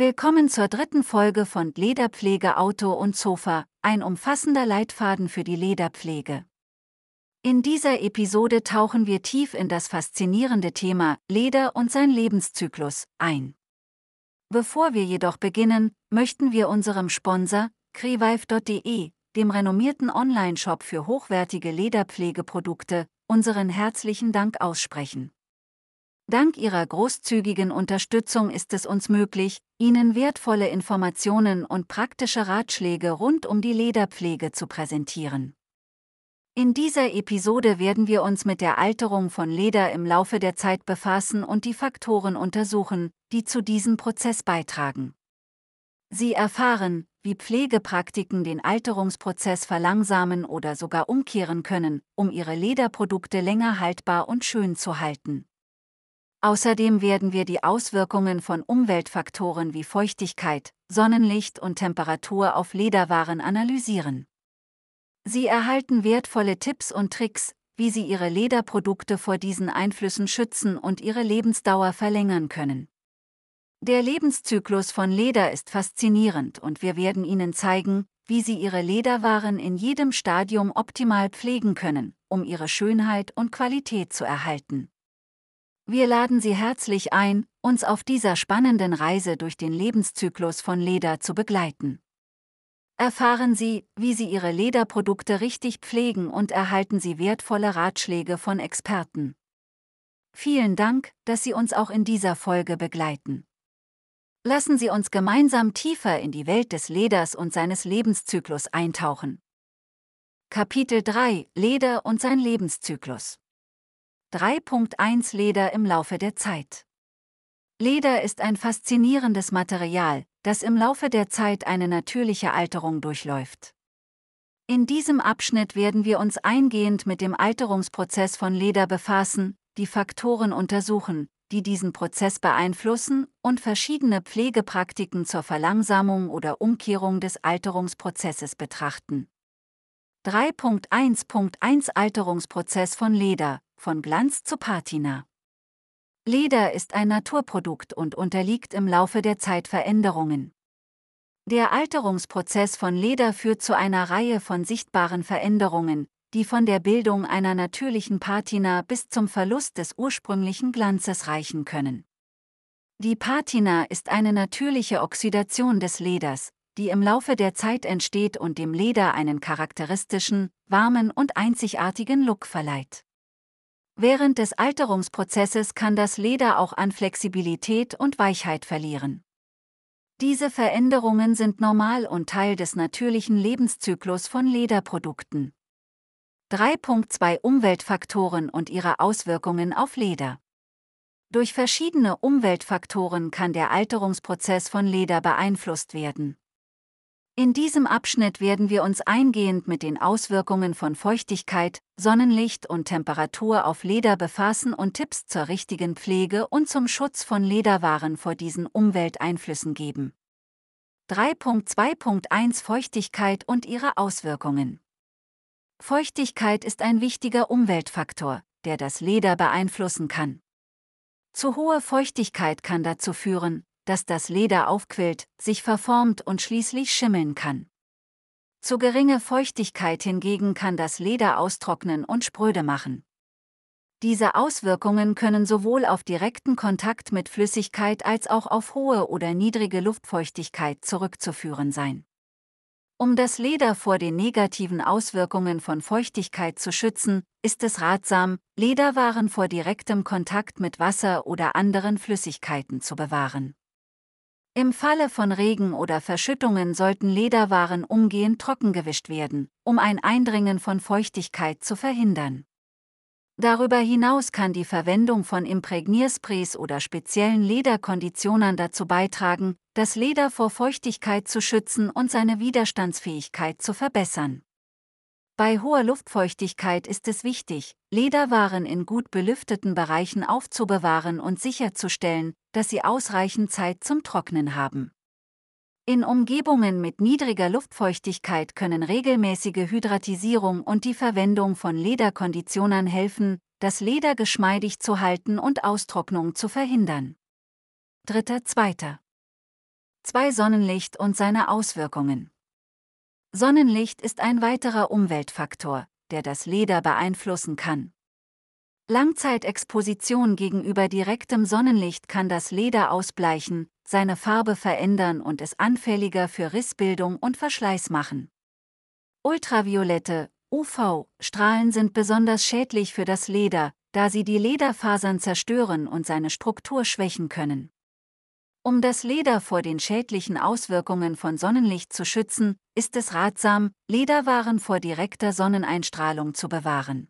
Willkommen zur dritten Folge von Lederpflege Auto und Sofa, ein umfassender Leitfaden für die Lederpflege. In dieser Episode tauchen wir tief in das faszinierende Thema Leder und sein Lebenszyklus ein. Bevor wir jedoch beginnen, möchten wir unserem Sponsor, crevive.de, dem renommierten Online-Shop für hochwertige Lederpflegeprodukte, unseren herzlichen Dank aussprechen. Dank Ihrer großzügigen Unterstützung ist es uns möglich, Ihnen wertvolle Informationen und praktische Ratschläge rund um die Lederpflege zu präsentieren. In dieser Episode werden wir uns mit der Alterung von Leder im Laufe der Zeit befassen und die Faktoren untersuchen, die zu diesem Prozess beitragen. Sie erfahren, wie Pflegepraktiken den Alterungsprozess verlangsamen oder sogar umkehren können, um ihre Lederprodukte länger haltbar und schön zu halten. Außerdem werden wir die Auswirkungen von Umweltfaktoren wie Feuchtigkeit, Sonnenlicht und Temperatur auf Lederwaren analysieren. Sie erhalten wertvolle Tipps und Tricks, wie Sie Ihre Lederprodukte vor diesen Einflüssen schützen und ihre Lebensdauer verlängern können. Der Lebenszyklus von Leder ist faszinierend und wir werden Ihnen zeigen, wie Sie Ihre Lederwaren in jedem Stadium optimal pflegen können, um ihre Schönheit und Qualität zu erhalten. Wir laden Sie herzlich ein, uns auf dieser spannenden Reise durch den Lebenszyklus von Leder zu begleiten. Erfahren Sie, wie Sie Ihre Lederprodukte richtig pflegen und erhalten Sie wertvolle Ratschläge von Experten. Vielen Dank, dass Sie uns auch in dieser Folge begleiten. Lassen Sie uns gemeinsam tiefer in die Welt des Leders und seines Lebenszyklus eintauchen. Kapitel 3 Leder und sein Lebenszyklus 3.1 Leder im Laufe der Zeit Leder ist ein faszinierendes Material, das im Laufe der Zeit eine natürliche Alterung durchläuft. In diesem Abschnitt werden wir uns eingehend mit dem Alterungsprozess von Leder befassen, die Faktoren untersuchen, die diesen Prozess beeinflussen und verschiedene Pflegepraktiken zur Verlangsamung oder Umkehrung des Alterungsprozesses betrachten. 3.1.1 Alterungsprozess von Leder, von Glanz zu Patina. Leder ist ein Naturprodukt und unterliegt im Laufe der Zeit Veränderungen. Der Alterungsprozess von Leder führt zu einer Reihe von sichtbaren Veränderungen, die von der Bildung einer natürlichen Patina bis zum Verlust des ursprünglichen Glanzes reichen können. Die Patina ist eine natürliche Oxidation des Leders, die im Laufe der Zeit entsteht und dem Leder einen charakteristischen, warmen und einzigartigen Look verleiht. Während des Alterungsprozesses kann das Leder auch an Flexibilität und Weichheit verlieren. Diese Veränderungen sind normal und Teil des natürlichen Lebenszyklus von Lederprodukten. 3.2 Umweltfaktoren und ihre Auswirkungen auf Leder. Durch verschiedene Umweltfaktoren kann der Alterungsprozess von Leder beeinflusst werden. In diesem Abschnitt werden wir uns eingehend mit den Auswirkungen von Feuchtigkeit, Sonnenlicht und Temperatur auf Leder befassen und Tipps zur richtigen Pflege und zum Schutz von Lederwaren vor diesen Umwelteinflüssen geben. 3.2.1 Feuchtigkeit und ihre Auswirkungen. Feuchtigkeit ist ein wichtiger Umweltfaktor, der das Leder beeinflussen kann. Zu hohe Feuchtigkeit kann dazu führen, dass das Leder aufquillt, sich verformt und schließlich schimmeln kann. Zu geringe Feuchtigkeit hingegen kann das Leder austrocknen und spröde machen. Diese Auswirkungen können sowohl auf direkten Kontakt mit Flüssigkeit als auch auf hohe oder niedrige Luftfeuchtigkeit zurückzuführen sein. Um das Leder vor den negativen Auswirkungen von Feuchtigkeit zu schützen, ist es ratsam, Lederwaren vor direktem Kontakt mit Wasser oder anderen Flüssigkeiten zu bewahren. Im Falle von Regen oder Verschüttungen sollten Lederwaren umgehend trockengewischt werden, um ein Eindringen von Feuchtigkeit zu verhindern. Darüber hinaus kann die Verwendung von Imprägniersprays oder speziellen Lederkonditionern dazu beitragen, das Leder vor Feuchtigkeit zu schützen und seine Widerstandsfähigkeit zu verbessern. Bei hoher Luftfeuchtigkeit ist es wichtig, Lederwaren in gut belüfteten Bereichen aufzubewahren und sicherzustellen, dass sie ausreichend Zeit zum Trocknen haben. In Umgebungen mit niedriger Luftfeuchtigkeit können regelmäßige Hydratisierung und die Verwendung von Lederkonditionern helfen, das Leder geschmeidig zu halten und Austrocknung zu verhindern. Dritter, zweiter. 2 Sonnenlicht und seine Auswirkungen. Sonnenlicht ist ein weiterer Umweltfaktor, der das Leder beeinflussen kann. Langzeitexposition gegenüber direktem Sonnenlicht kann das Leder ausbleichen, seine Farbe verändern und es anfälliger für Rissbildung und Verschleiß machen. Ultraviolette, UV-Strahlen sind besonders schädlich für das Leder, da sie die Lederfasern zerstören und seine Struktur schwächen können. Um das Leder vor den schädlichen Auswirkungen von Sonnenlicht zu schützen, ist es ratsam, Lederwaren vor direkter Sonneneinstrahlung zu bewahren.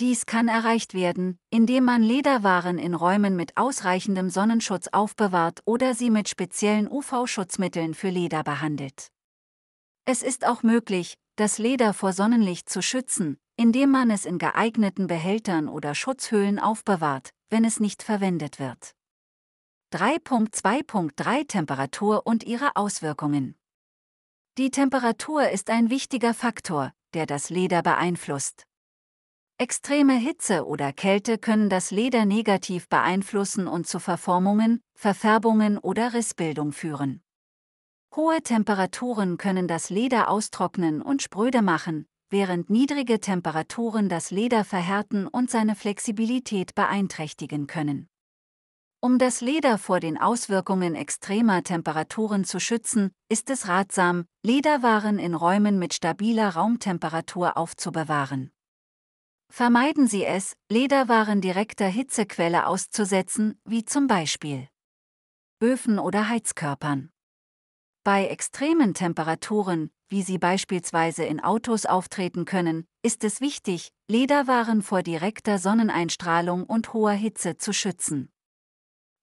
Dies kann erreicht werden, indem man Lederwaren in Räumen mit ausreichendem Sonnenschutz aufbewahrt oder sie mit speziellen UV-Schutzmitteln für Leder behandelt. Es ist auch möglich, das Leder vor Sonnenlicht zu schützen, indem man es in geeigneten Behältern oder Schutzhöhlen aufbewahrt, wenn es nicht verwendet wird. 3.2.3 Temperatur und ihre Auswirkungen. Die Temperatur ist ein wichtiger Faktor, der das Leder beeinflusst. Extreme Hitze oder Kälte können das Leder negativ beeinflussen und zu Verformungen, Verfärbungen oder Rissbildung führen. Hohe Temperaturen können das Leder austrocknen und spröde machen, während niedrige Temperaturen das Leder verhärten und seine Flexibilität beeinträchtigen können. Um das Leder vor den Auswirkungen extremer Temperaturen zu schützen, ist es ratsam, Lederwaren in Räumen mit stabiler Raumtemperatur aufzubewahren. Vermeiden Sie es, Lederwaren direkter Hitzequelle auszusetzen, wie zum Beispiel Öfen oder Heizkörpern. Bei extremen Temperaturen, wie sie beispielsweise in Autos auftreten können, ist es wichtig, Lederwaren vor direkter Sonneneinstrahlung und hoher Hitze zu schützen.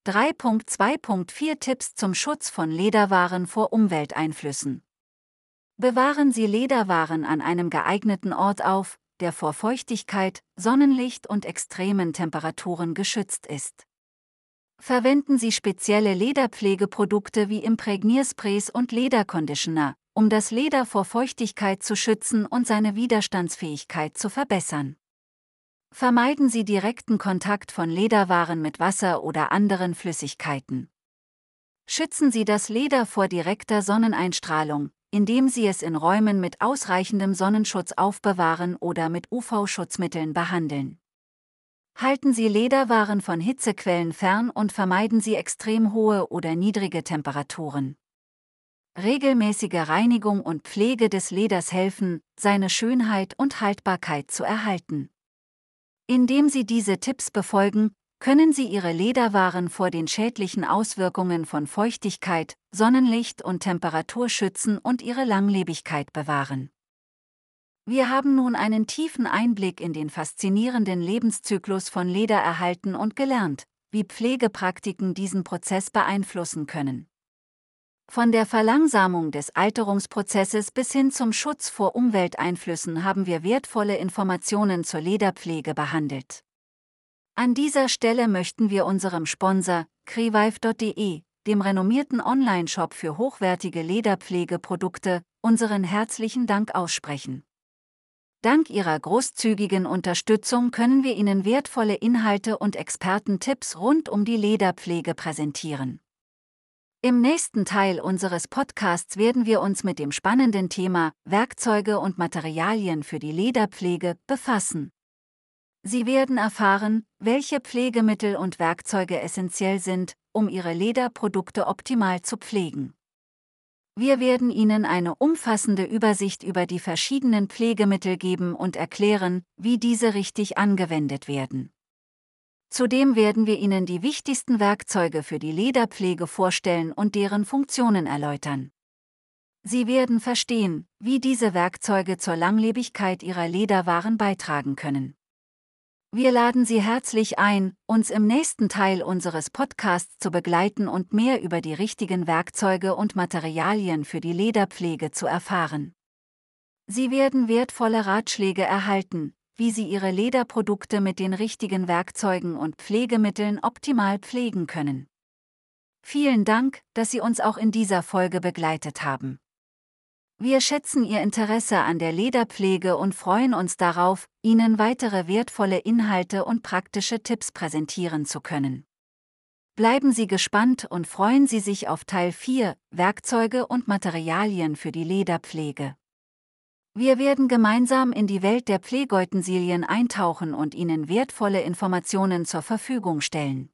3.2.4 Tipps zum Schutz von Lederwaren vor Umwelteinflüssen. Bewahren Sie Lederwaren an einem geeigneten Ort auf, der vor Feuchtigkeit, Sonnenlicht und extremen Temperaturen geschützt ist. Verwenden Sie spezielle Lederpflegeprodukte wie Imprägniersprays und Lederconditioner, um das Leder vor Feuchtigkeit zu schützen und seine Widerstandsfähigkeit zu verbessern. Vermeiden Sie direkten Kontakt von Lederwaren mit Wasser oder anderen Flüssigkeiten. Schützen Sie das Leder vor direkter Sonneneinstrahlung, indem Sie es in Räumen mit ausreichendem Sonnenschutz aufbewahren oder mit UV-Schutzmitteln behandeln. Halten Sie Lederwaren von Hitzequellen fern und vermeiden Sie extrem hohe oder niedrige Temperaturen. Regelmäßige Reinigung und Pflege des Leders helfen, seine Schönheit und Haltbarkeit zu erhalten. Indem Sie diese Tipps befolgen, können Sie Ihre Lederwaren vor den schädlichen Auswirkungen von Feuchtigkeit, Sonnenlicht und Temperatur schützen und ihre Langlebigkeit bewahren. Wir haben nun einen tiefen Einblick in den faszinierenden Lebenszyklus von Leder erhalten und gelernt, wie Pflegepraktiken diesen Prozess beeinflussen können. Von der Verlangsamung des Alterungsprozesses bis hin zum Schutz vor Umwelteinflüssen haben wir wertvolle Informationen zur Lederpflege behandelt. An dieser Stelle möchten wir unserem Sponsor, crevive.de, dem renommierten Online-Shop für hochwertige Lederpflegeprodukte, unseren herzlichen Dank aussprechen. Dank Ihrer großzügigen Unterstützung können wir Ihnen wertvolle Inhalte und Expertentipps rund um die Lederpflege präsentieren. Im nächsten Teil unseres Podcasts werden wir uns mit dem spannenden Thema Werkzeuge und Materialien für die Lederpflege befassen. Sie werden erfahren, welche Pflegemittel und Werkzeuge essentiell sind, um Ihre Lederprodukte optimal zu pflegen. Wir werden Ihnen eine umfassende Übersicht über die verschiedenen Pflegemittel geben und erklären, wie diese richtig angewendet werden. Zudem werden wir Ihnen die wichtigsten Werkzeuge für die Lederpflege vorstellen und deren Funktionen erläutern. Sie werden verstehen, wie diese Werkzeuge zur Langlebigkeit Ihrer Lederwaren beitragen können. Wir laden Sie herzlich ein, uns im nächsten Teil unseres Podcasts zu begleiten und mehr über die richtigen Werkzeuge und Materialien für die Lederpflege zu erfahren. Sie werden wertvolle Ratschläge erhalten, wie Sie Ihre Lederprodukte mit den richtigen Werkzeugen und Pflegemitteln optimal pflegen können. Vielen Dank, dass Sie uns auch in dieser Folge begleitet haben. Wir schätzen Ihr Interesse an der Lederpflege und freuen uns darauf, Ihnen weitere wertvolle Inhalte und praktische Tipps präsentieren zu können. Bleiben Sie gespannt und freuen Sie sich auf Teil 4, Werkzeuge und Materialien für die Lederpflege. Wir werden gemeinsam in die Welt der Pflegeutensilien eintauchen und Ihnen wertvolle Informationen zur Verfügung stellen.